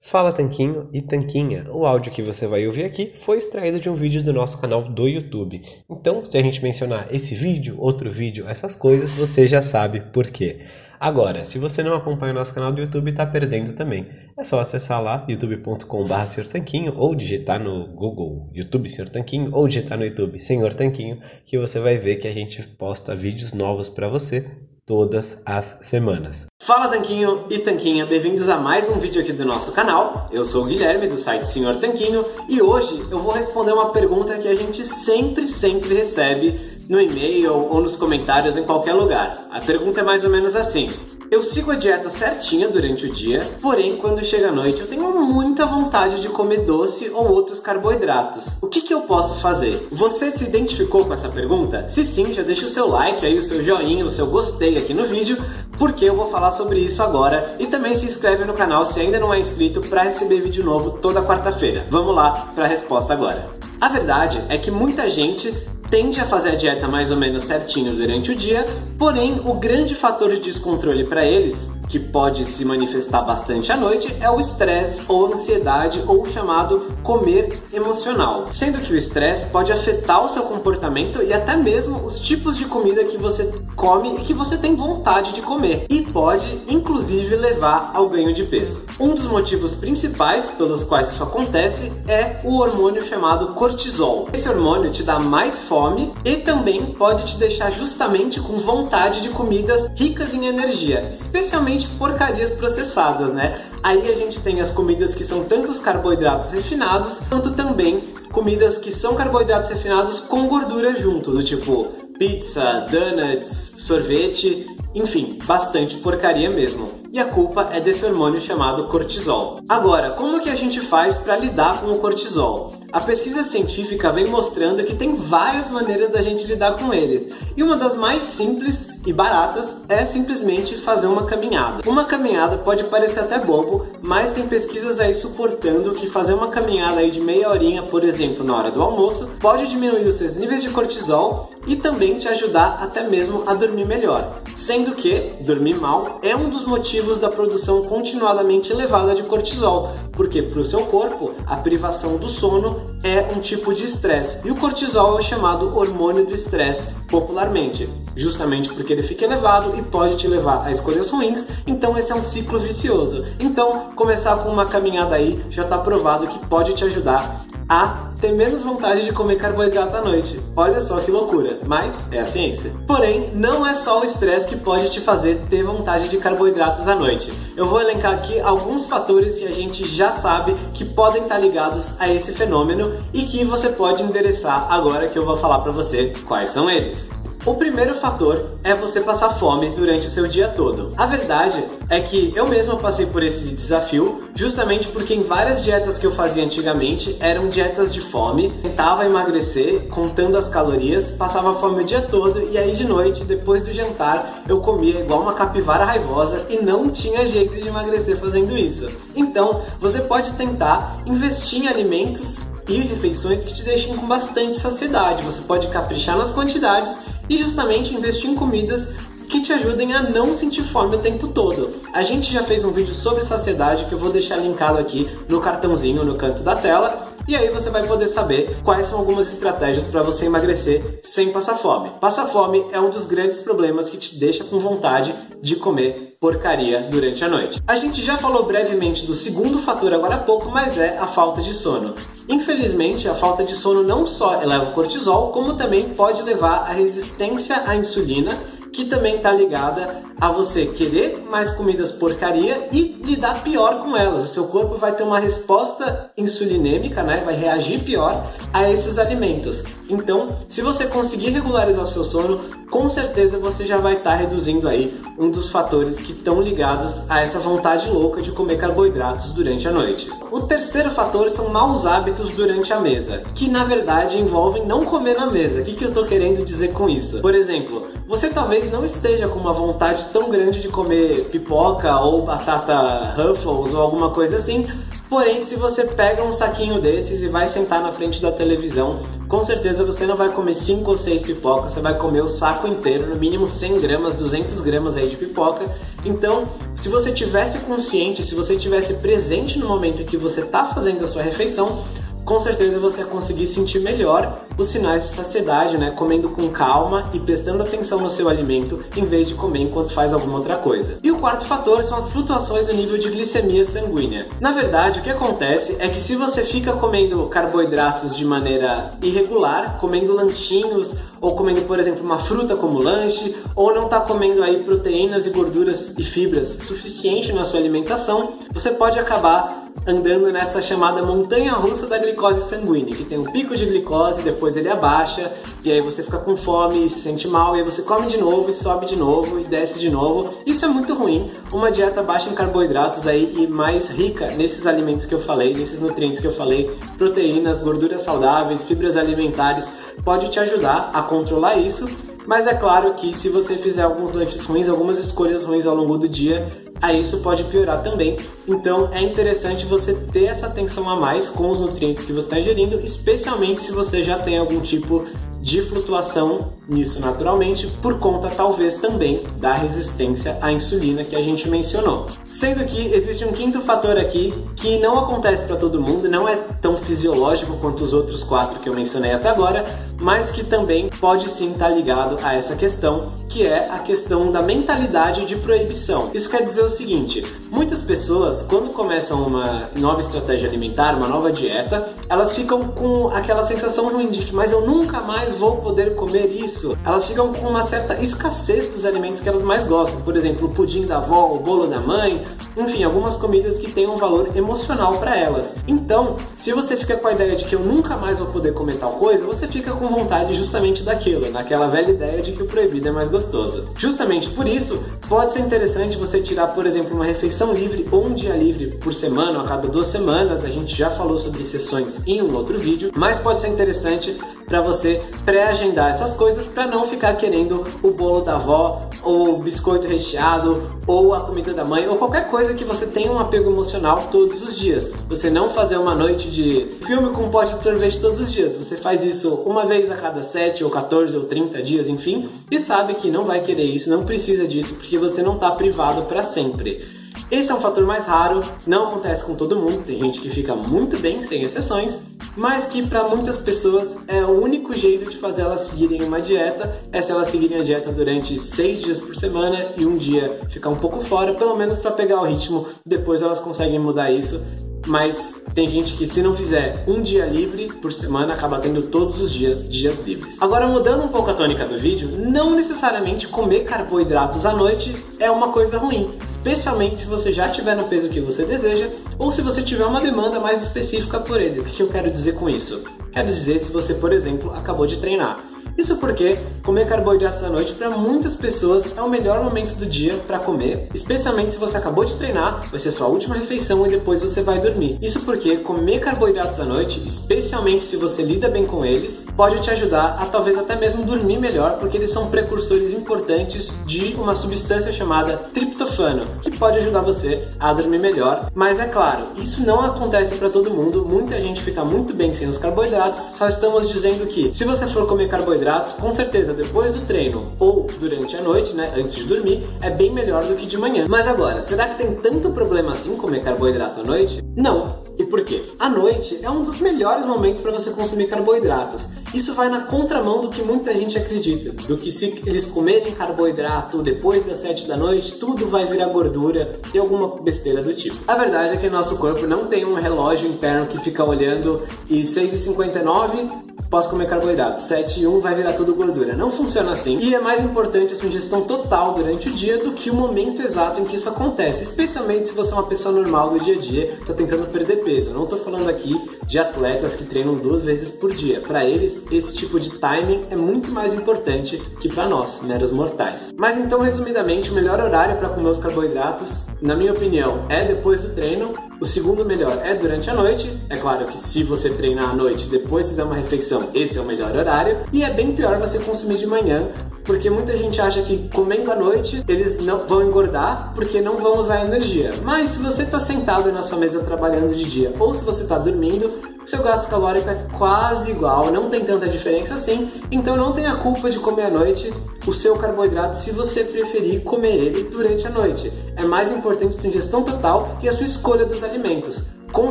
Fala Tanquinho e Tanquinha. O áudio que você vai ouvir aqui foi extraído de um vídeo do nosso canal do YouTube. Então, se a gente mencionar esse vídeo, outro vídeo, essas coisas, você já sabe por quê. Agora, se você não acompanha o nosso canal do YouTube, está perdendo também. É só acessar lá youtube.com.br Tanquinho ou digitar no Google YouTube Senhor Tanquinho ou digitar no YouTube Senhor Tanquinho que você vai ver que a gente posta vídeos novos para você todas as semanas. Fala Tanquinho e Tanquinha, bem-vindos a mais um vídeo aqui do nosso canal. Eu sou o Guilherme do site Senhor Tanquinho e hoje eu vou responder uma pergunta que a gente sempre, sempre recebe no e-mail ou nos comentários em qualquer lugar. A pergunta é mais ou menos assim: Eu sigo a dieta certinha durante o dia, porém, quando chega a noite, eu tenho muita vontade de comer doce ou outros carboidratos. O que, que eu posso fazer? Você se identificou com essa pergunta? Se sim, já deixa o seu like aí, o seu joinha, o seu gostei aqui no vídeo, porque eu vou falar sobre isso agora. E também se inscreve no canal se ainda não é inscrito para receber vídeo novo toda quarta-feira. Vamos lá para a resposta agora. A verdade é que muita gente tende a fazer a dieta mais ou menos certinho durante o dia, porém o grande fator de descontrole para eles que pode se manifestar bastante à noite é o estresse ou ansiedade ou o chamado comer emocional. Sendo que o estresse pode afetar o seu comportamento e até mesmo os tipos de comida que você come e que você tem vontade de comer, e pode inclusive levar ao ganho de peso. Um dos motivos principais pelos quais isso acontece é o hormônio chamado cortisol. Esse hormônio te dá mais fome e também pode te deixar justamente com vontade de comidas ricas em energia, especialmente porcarias processadas, né? Aí a gente tem as comidas que são tanto os carboidratos refinados, quanto também comidas que são carboidratos refinados com gordura junto, do tipo pizza, donuts, sorvete, enfim, bastante porcaria mesmo e a culpa é desse hormônio chamado cortisol. Agora, como que a gente faz para lidar com o cortisol? A pesquisa científica vem mostrando que tem várias maneiras da gente lidar com eles. E uma das mais simples e baratas é simplesmente fazer uma caminhada. Uma caminhada pode parecer até bobo, mas tem pesquisas aí suportando que fazer uma caminhada aí de meia horinha, por exemplo, na hora do almoço, pode diminuir os seus níveis de cortisol e também te ajudar até mesmo a dormir melhor. Sendo que dormir mal é um dos motivos motivos da produção continuadamente elevada de cortisol, porque para o seu corpo a privação do sono é um tipo de estresse e o cortisol é chamado hormônio do estresse popularmente, justamente porque ele fica elevado e pode te levar a escolhas ruins, então esse é um ciclo vicioso. Então, começar com uma caminhada aí já está provado que pode te ajudar a ter menos vontade de comer carboidratos à noite. Olha só que loucura, mas é a ciência. Porém, não é só o estresse que pode te fazer ter vontade de carboidratos à noite. Eu vou elencar aqui alguns fatores que a gente já sabe que podem estar ligados a esse fenômeno e que você pode endereçar agora que eu vou falar para você quais são eles. O primeiro fator é você passar fome durante o seu dia todo. A verdade é que eu mesmo passei por esse desafio, justamente porque em várias dietas que eu fazia antigamente eram dietas de fome, tentava emagrecer contando as calorias, passava fome o dia todo e aí de noite, depois do jantar, eu comia igual uma capivara raivosa e não tinha jeito de emagrecer fazendo isso. Então, você pode tentar investir em alimentos e refeições que te deixem com bastante saciedade. Você pode caprichar nas quantidades e justamente investir em comidas que te ajudem a não sentir fome o tempo todo. A gente já fez um vídeo sobre saciedade que eu vou deixar linkado aqui no cartãozinho no canto da tela. E aí você vai poder saber quais são algumas estratégias para você emagrecer sem passar fome. Passar fome é um dos grandes problemas que te deixa com vontade de comer porcaria durante a noite. A gente já falou brevemente do segundo fator agora há pouco, mas é a falta de sono. Infelizmente, a falta de sono não só eleva o cortisol, como também pode levar à resistência à insulina que também está ligada a você querer mais comidas porcaria e lidar pior com elas. O seu corpo vai ter uma resposta insulinêmica, né? Vai reagir pior a esses alimentos. Então, se você conseguir regularizar o seu sono, com certeza você já vai estar tá reduzindo aí um dos fatores que estão ligados a essa vontade louca de comer carboidratos durante a noite. O terceiro fator são maus hábitos durante a mesa, que na verdade envolvem não comer na mesa. O que, que eu estou querendo dizer com isso? Por exemplo, você talvez não esteja com uma vontade tão grande de comer pipoca ou batata Ruffles ou alguma coisa assim, Porém, se você pega um saquinho desses e vai sentar na frente da televisão, com certeza você não vai comer 5 ou 6 pipocas, você vai comer o saco inteiro, no mínimo 100 gramas, 200 gramas aí de pipoca. Então, se você tivesse consciente, se você tivesse presente no momento em que você está fazendo a sua refeição, com certeza você vai conseguir sentir melhor os sinais de saciedade, né? Comendo com calma e prestando atenção no seu alimento em vez de comer enquanto faz alguma outra coisa. E o quarto fator são as flutuações do nível de glicemia sanguínea. Na verdade, o que acontece é que se você fica comendo carboidratos de maneira irregular, comendo lanchinhos ou comendo, por exemplo, uma fruta como lanche, ou não está comendo aí proteínas e gorduras e fibras suficiente na sua alimentação, você pode acabar andando nessa chamada montanha russa da glicose sanguínea, que tem um pico de glicose, depois ele abaixa, e aí você fica com fome e se sente mal, e aí você come de novo e sobe de novo e desce de novo. Isso é muito ruim. Uma dieta baixa em carboidratos aí e mais rica nesses alimentos que eu falei, nesses nutrientes que eu falei, proteínas, gorduras saudáveis, fibras alimentares, pode te ajudar a controlar isso. Mas é claro que se você fizer alguns lanches ruins, algumas escolhas ruins ao longo do dia, aí isso pode piorar também. Então é interessante você ter essa atenção a mais com os nutrientes que você está ingerindo, especialmente se você já tem algum tipo de flutuação nisso naturalmente, por conta talvez também da resistência à insulina que a gente mencionou. Sendo que existe um quinto fator aqui que não acontece para todo mundo, não é tão fisiológico quanto os outros quatro que eu mencionei até agora, mas que também pode sim estar tá ligado a essa questão, que é a questão da mentalidade de proibição. Isso quer dizer o seguinte: muitas pessoas, quando começam uma nova estratégia alimentar, uma nova dieta, elas ficam com aquela sensação ruim de que, mas eu nunca mais vou poder comer isso. Elas ficam com uma certa escassez dos alimentos que elas mais gostam, por exemplo, o pudim da avó, o bolo da mãe, enfim, algumas comidas que têm um valor emocional para elas. Então, se você fica com a ideia de que eu nunca mais vou poder comer tal coisa, você fica com vontade justamente daquilo, naquela velha ideia de que o proibido é mais gostoso. Justamente por isso, pode ser interessante você tirar, por exemplo, uma refeição livre ou um dia livre por semana, a cada duas semanas. A gente já falou sobre sessões em um outro vídeo, mas pode ser interessante para você pré-agendar essas coisas para não ficar querendo o bolo da avó, ou o biscoito recheado, ou a comida da mãe, ou qualquer coisa que você tenha um apego emocional todos os dias. Você não fazer uma noite de filme com um pote de sorvete todos os dias. Você faz isso uma vez a cada 7 ou 14 ou 30 dias, enfim, e sabe que não vai querer isso, não precisa disso, porque você não está privado para sempre. Esse é um fator mais raro, não acontece com todo mundo, tem gente que fica muito bem, sem exceções, mas que para muitas pessoas é o único jeito de fazer elas seguirem uma dieta, é se elas seguirem a dieta durante seis dias por semana e um dia ficar um pouco fora, pelo menos para pegar o ritmo, depois elas conseguem mudar isso mas tem gente que se não fizer um dia livre por semana acaba tendo todos os dias dias livres. Agora mudando um pouco a tônica do vídeo, não necessariamente comer carboidratos à noite é uma coisa ruim, especialmente se você já tiver no peso que você deseja ou se você tiver uma demanda mais específica por eles. O que eu quero dizer com isso? Quero dizer se você, por exemplo, acabou de treinar isso porque comer carboidratos à noite para muitas pessoas é o melhor momento do dia para comer, especialmente se você acabou de treinar, vai ser sua última refeição e depois você vai dormir. Isso porque comer carboidratos à noite, especialmente se você lida bem com eles, pode te ajudar a talvez até mesmo dormir melhor, porque eles são precursores importantes de uma substância chamada triptofano, que pode ajudar você a dormir melhor. Mas é claro, isso não acontece para todo mundo, muita gente fica muito bem sem os carboidratos, só estamos dizendo que se você for comer carboidratos carboidratos, com certeza depois do treino ou durante a noite, né, antes de dormir, é bem melhor do que de manhã. Mas agora, será que tem tanto problema assim comer carboidrato à noite? Não. E por quê? A noite é um dos melhores momentos para você consumir carboidratos. Isso vai na contramão do que muita gente acredita, do que se eles comerem carboidrato depois das 7 da noite, tudo vai virar gordura e alguma besteira do tipo. A verdade é que nosso corpo não tem um relógio interno que fica olhando e 6h59 posso comer carboidrato. 7 e 1 vai virar tudo gordura. Não funciona assim. E é mais importante a sua ingestão total durante o dia do que o momento exato em que isso acontece. Especialmente se você é uma pessoa normal do dia a dia, está tentando perder peso. Eu não estou falando aqui de atletas que treinam duas vezes por dia. Para eles, esse tipo de timing é muito mais importante que para nós, meros mortais. Mas então, resumidamente, o melhor horário para comer os carboidratos, na minha opinião, é depois do treino. O segundo melhor é durante a noite. É claro que se você treinar à noite, depois fizer uma refeição, esse é o melhor horário. E é bem pior você consumir de manhã, porque muita gente acha que comendo à noite eles não vão engordar porque não vão usar energia. Mas se você está sentado na sua mesa trabalhando de dia ou se você está dormindo, seu gasto calórico é quase igual, não tem tanta diferença assim. Então não tenha culpa de comer à noite o seu carboidrato se você preferir comer ele durante a noite. É mais importante sua ingestão total e a sua escolha dos alimentos. Com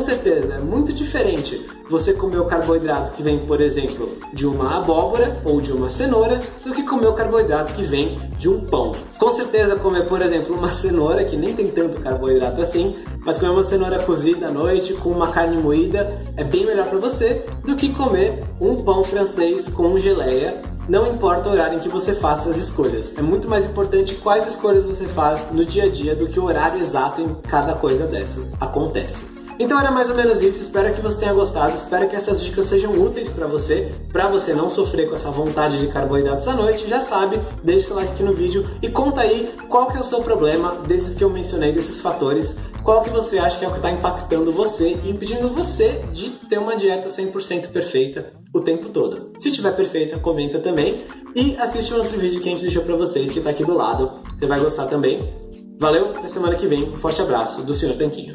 certeza, é muito diferente você comer o carboidrato que vem, por exemplo, de uma abóbora ou de uma cenoura do que comer o carboidrato que vem de um pão. Com certeza, comer, por exemplo, uma cenoura que nem tem tanto carboidrato assim, mas comer uma cenoura cozida à noite com uma carne moída é bem melhor para você do que comer um pão francês com geleia não importa o horário em que você faça as escolhas. É muito mais importante quais escolhas você faz no dia a dia do que o horário exato em cada coisa dessas acontece. Então era mais ou menos isso, espero que você tenha gostado, espero que essas dicas sejam úteis para você, para você não sofrer com essa vontade de carboidratos à noite, já sabe, deixe seu like aqui no vídeo e conta aí qual que é o seu problema desses que eu mencionei, desses fatores, qual que você acha que é o que está impactando você e impedindo você de ter uma dieta 100% perfeita o tempo todo. Se tiver perfeita, comenta também e assiste um outro vídeo que a gente deixou para vocês que está aqui do lado, você vai gostar também. Valeu, até semana que vem, um forte abraço do Sr. Tanquinho.